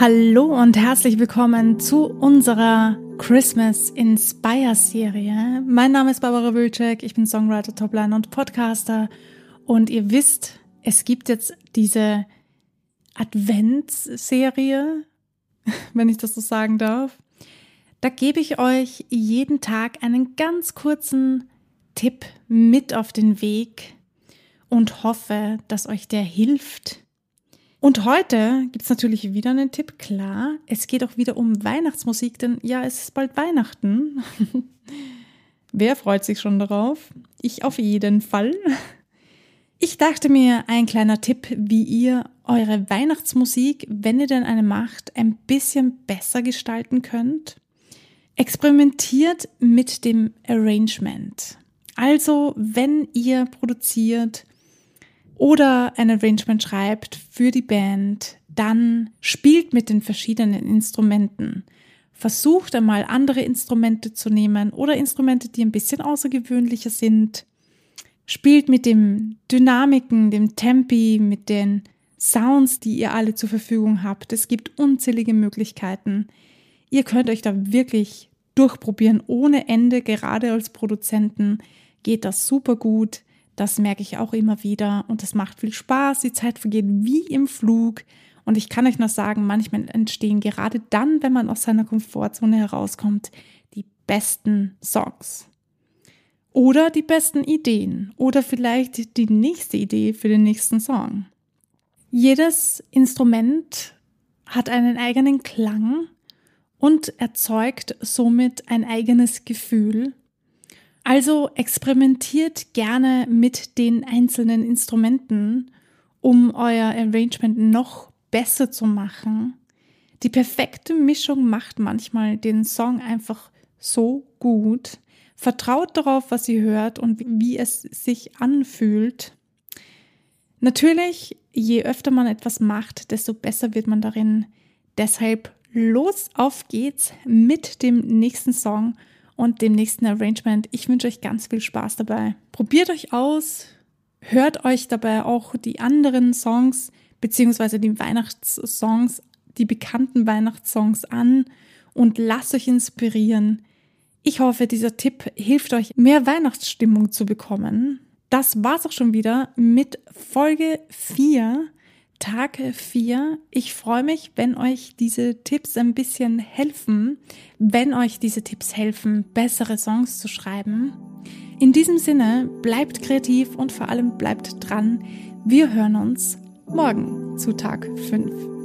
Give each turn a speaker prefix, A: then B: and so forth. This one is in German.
A: Hallo und herzlich willkommen zu unserer Christmas Inspire Serie. Mein Name ist Barbara Wilczek, ich bin Songwriter, Topline und Podcaster und ihr wisst, es gibt jetzt diese Adventsserie, wenn ich das so sagen darf. Da gebe ich euch jeden Tag einen ganz kurzen Tipp mit auf den Weg und hoffe, dass euch der hilft, und heute gibt's natürlich wieder einen Tipp. Klar, es geht auch wieder um Weihnachtsmusik, denn ja, es ist bald Weihnachten. Wer freut sich schon darauf? Ich auf jeden Fall. Ich dachte mir, ein kleiner Tipp, wie ihr eure Weihnachtsmusik, wenn ihr denn eine macht, ein bisschen besser gestalten könnt. Experimentiert mit dem Arrangement. Also, wenn ihr produziert, oder ein Arrangement schreibt für die Band, dann spielt mit den verschiedenen Instrumenten. Versucht einmal andere Instrumente zu nehmen oder Instrumente, die ein bisschen außergewöhnlicher sind. Spielt mit den Dynamiken, dem Tempi, mit den Sounds, die ihr alle zur Verfügung habt. Es gibt unzählige Möglichkeiten. Ihr könnt euch da wirklich durchprobieren ohne Ende. Gerade als Produzenten geht das super gut. Das merke ich auch immer wieder und es macht viel Spaß. Die Zeit vergeht wie im Flug. Und ich kann euch noch sagen, manchmal entstehen gerade dann, wenn man aus seiner Komfortzone herauskommt, die besten Songs. Oder die besten Ideen. Oder vielleicht die nächste Idee für den nächsten Song. Jedes Instrument hat einen eigenen Klang und erzeugt somit ein eigenes Gefühl also experimentiert gerne mit den einzelnen Instrumenten, um euer Arrangement noch besser zu machen. Die perfekte Mischung macht manchmal den Song einfach so gut. Vertraut darauf, was ihr hört und wie es sich anfühlt. Natürlich, je öfter man etwas macht, desto besser wird man darin. Deshalb los auf geht's mit dem nächsten Song und dem nächsten Arrangement. Ich wünsche euch ganz viel Spaß dabei. Probiert euch aus, hört euch dabei auch die anderen Songs beziehungsweise die Weihnachtssongs, die bekannten Weihnachtssongs an und lasst euch inspirieren. Ich hoffe, dieser Tipp hilft euch, mehr Weihnachtsstimmung zu bekommen. Das war's auch schon wieder mit Folge 4 Tag 4. Ich freue mich, wenn euch diese Tipps ein bisschen helfen, wenn euch diese Tipps helfen, bessere Songs zu schreiben. In diesem Sinne, bleibt kreativ und vor allem bleibt dran. Wir hören uns morgen zu Tag 5.